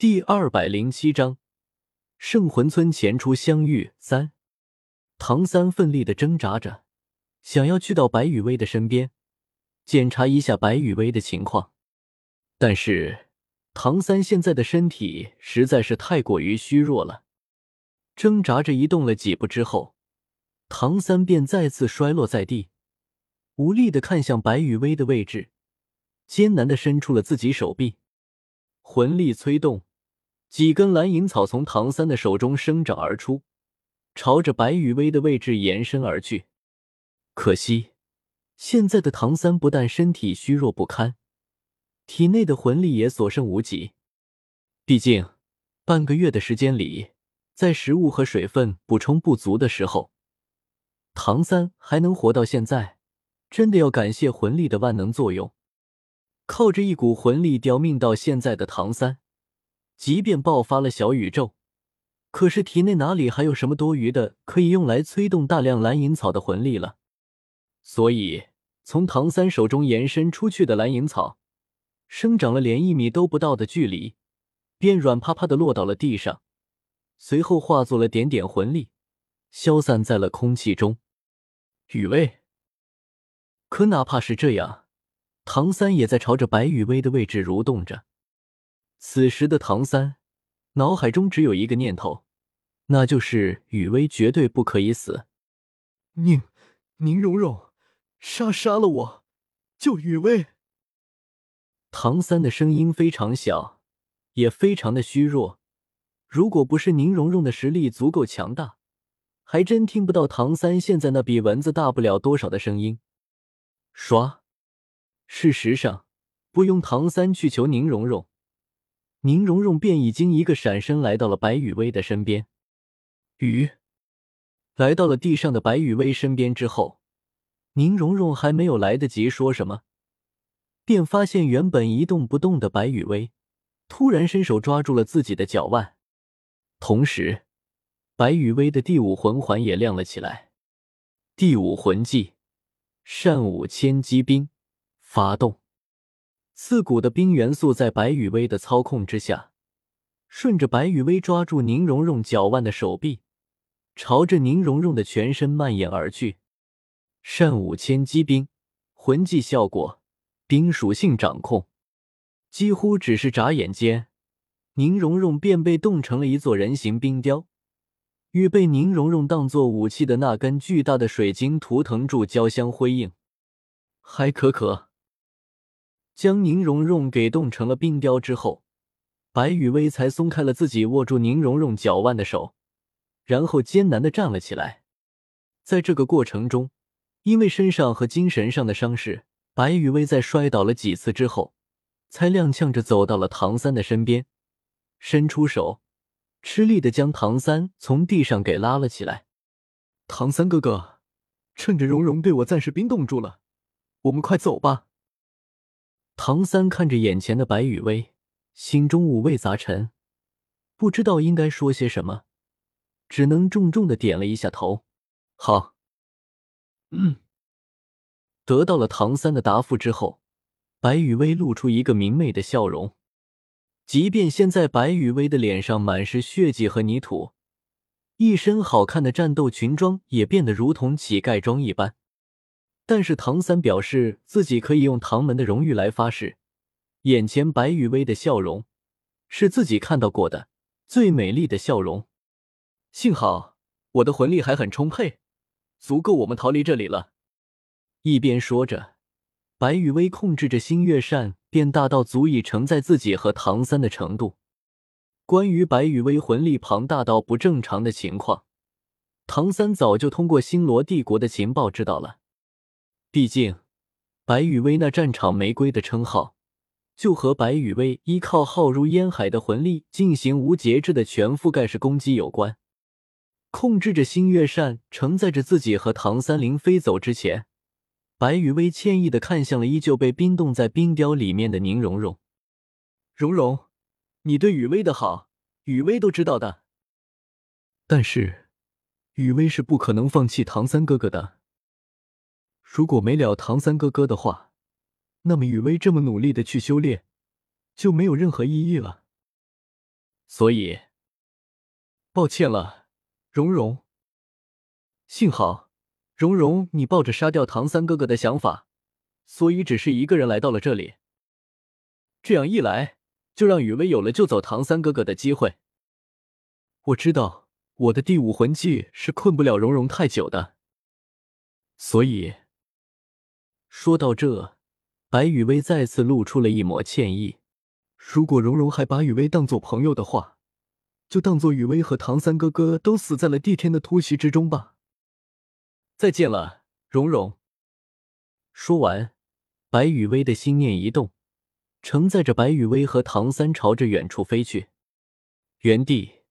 第二百零七章，圣魂村前出相遇三。唐三奋力的挣扎着，想要去到白雨薇的身边，检查一下白雨薇的情况。但是唐三现在的身体实在是太过于虚弱了，挣扎着移动了几步之后，唐三便再次摔落在地，无力的看向白雨薇的位置，艰难的伸出了自己手臂，魂力催动。几根蓝银草从唐三的手中生长而出，朝着白羽薇的位置延伸而去。可惜，现在的唐三不但身体虚弱不堪，体内的魂力也所剩无几。毕竟，半个月的时间里，在食物和水分补充不足的时候，唐三还能活到现在，真的要感谢魂力的万能作用。靠着一股魂力吊命到现在的唐三。即便爆发了小宇宙，可是体内哪里还有什么多余的可以用来催动大量蓝银草的魂力了？所以，从唐三手中延伸出去的蓝银草，生长了连一米都不到的距离，便软趴趴的落到了地上，随后化作了点点魂力，消散在了空气中。雨薇，可哪怕是这样，唐三也在朝着白雨薇的位置蠕动着。此时的唐三脑海中只有一个念头，那就是雨薇绝对不可以死。宁宁荣荣，杀杀了我，救雨薇！唐三的声音非常小，也非常的虚弱。如果不是宁荣荣的实力足够强大，还真听不到唐三现在那比蚊子大不了多少的声音。唰！事实上，不用唐三去求宁荣荣。宁荣荣便已经一个闪身来到了白雨薇的身边，雨？来到了地上的白雨薇身边之后，宁荣荣还没有来得及说什么，便发现原本一动不动的白雨薇突然伸手抓住了自己的脚腕，同时，白雨薇的第五魂环也亮了起来，第五魂技善舞千机兵发动。刺骨的冰元素在白羽薇的操控之下，顺着白羽薇抓住宁荣荣脚腕的手臂，朝着宁荣荣的全身蔓延而去。善舞千机冰魂技效果，冰属性掌控，几乎只是眨眼间，宁荣荣便被冻成了一座人形冰雕，与被宁荣荣当做武器的那根巨大的水晶图腾柱交相辉映。嗨，可可。将宁荣荣给冻成了冰雕之后，白雨薇才松开了自己握住宁荣荣脚腕的手，然后艰难的站了起来。在这个过程中，因为身上和精神上的伤势，白雨薇在摔倒了几次之后，才踉跄着走到了唐三的身边，伸出手，吃力的将唐三从地上给拉了起来。唐三哥哥，趁着荣荣被我暂时冰冻住了，我们快走吧。唐三看着眼前的白雨薇，心中五味杂陈，不知道应该说些什么，只能重重的点了一下头。好，嗯。得到了唐三的答复之后，白雨薇露出一个明媚的笑容。即便现在白雨薇的脸上满是血迹和泥土，一身好看的战斗裙装也变得如同乞丐装一般。但是唐三表示自己可以用唐门的荣誉来发誓，眼前白雨薇的笑容是自己看到过的最美丽的笑容。幸好我的魂力还很充沛，足够我们逃离这里了。一边说着，白雨薇控制着星月扇变大到足以承载自己和唐三的程度。关于白雨薇魂力庞大到不正常的情况，唐三早就通过星罗帝国的情报知道了。毕竟，白羽薇那战场玫瑰的称号，就和白羽薇依靠浩如烟海的魂力进行无节制的全覆盖式攻击有关。控制着星月扇，承载着自己和唐三林飞走之前，白羽薇歉意的看向了依旧被冰冻在冰雕里面的宁荣荣。荣荣，你对雨薇的好，雨薇都知道的。但是，雨薇是不可能放弃唐三哥哥的。如果没了唐三哥哥的话，那么雨薇这么努力的去修炼，就没有任何意义了。所以，抱歉了，蓉蓉。幸好，蓉蓉，你抱着杀掉唐三哥哥的想法，所以只是一个人来到了这里。这样一来，就让雨薇有了救走唐三哥哥的机会。我知道我的第五魂技是困不了蓉蓉太久的，所以说到这，白雨薇再次露出了一抹歉意。如果蓉蓉还把雨薇当做朋友的话，就当做雨薇和唐三哥哥都死在了帝天的突袭之中吧。再见了，蓉蓉。说完，白雨薇的心念一动，承载着白雨薇和唐三朝着远处飞去。原地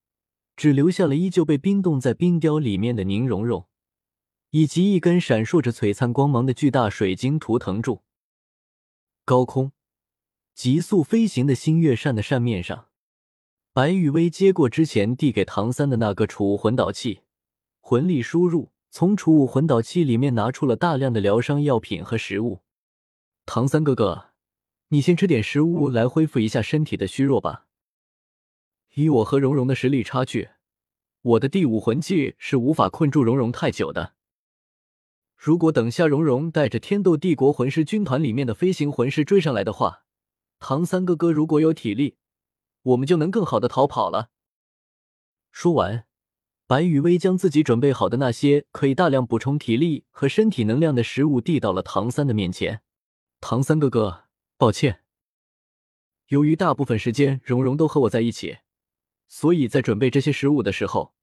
只留下了依旧被冰冻在冰雕里面的宁荣荣，以及一根闪烁着璀璨光芒的巨大水晶图腾柱。高空。急速飞行的星月扇的扇面上，白羽薇接过之前递给唐三的那个储物魂导器，魂力输入，从储物魂导器里面拿出了大量的疗伤药品和食物。唐三哥哥，你先吃点食物来恢复一下身体的虚弱吧。以我和蓉蓉的实力差距，我的第五魂技是无法困住蓉蓉太久的。如果等下蓉蓉带着天斗帝国魂师军团里面的飞行魂师追上来的话，唐三哥哥，如果有体力，我们就能更好的逃跑了。说完，白雨薇将自己准备好的那些可以大量补充体力和身体能量的食物递到了唐三的面前。唐三哥哥，抱歉，由于大部分时间蓉蓉都和我在一起，所以在准备这些食物的时候，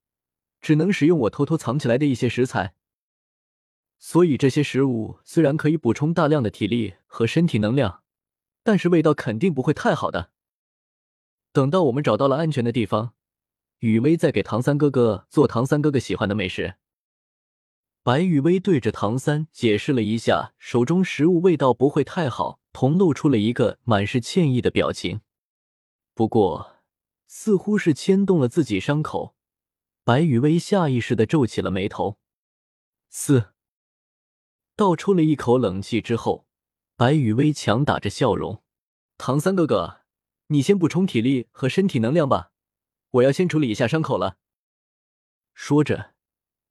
只能使用我偷偷藏起来的一些食材。所以这些食物虽然可以补充大量的体力和身体能量。但是味道肯定不会太好的。等到我们找到了安全的地方，雨薇再给唐三哥哥做唐三哥哥喜欢的美食。白雨薇对着唐三解释了一下，手中食物味道不会太好，同露出了一个满是歉意的表情。不过，似乎是牵动了自己伤口，白雨薇下意识的皱起了眉头。四，倒抽了一口冷气之后。白雨薇强打着笑容：“唐三哥哥，你先补充体力和身体能量吧，我要先处理一下伤口了。”说着，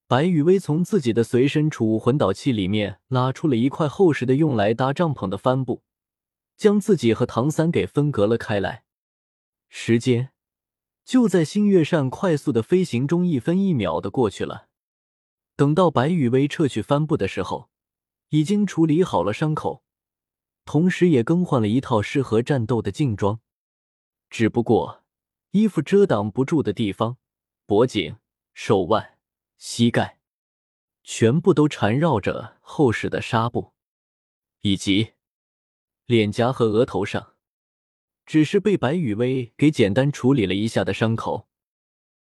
白雨薇从自己的随身储物魂导器里面拉出了一块厚实的用来搭帐篷的帆布，将自己和唐三给分隔了开来。时间就在星月扇快速的飞行中一分一秒的过去了。等到白雨薇撤去帆布的时候，已经处理好了伤口。同时也更换了一套适合战斗的劲装，只不过衣服遮挡不住的地方，脖颈、手腕、膝盖，全部都缠绕着厚实的纱布，以及脸颊和额头上，只是被白雨薇给简单处理了一下的伤口。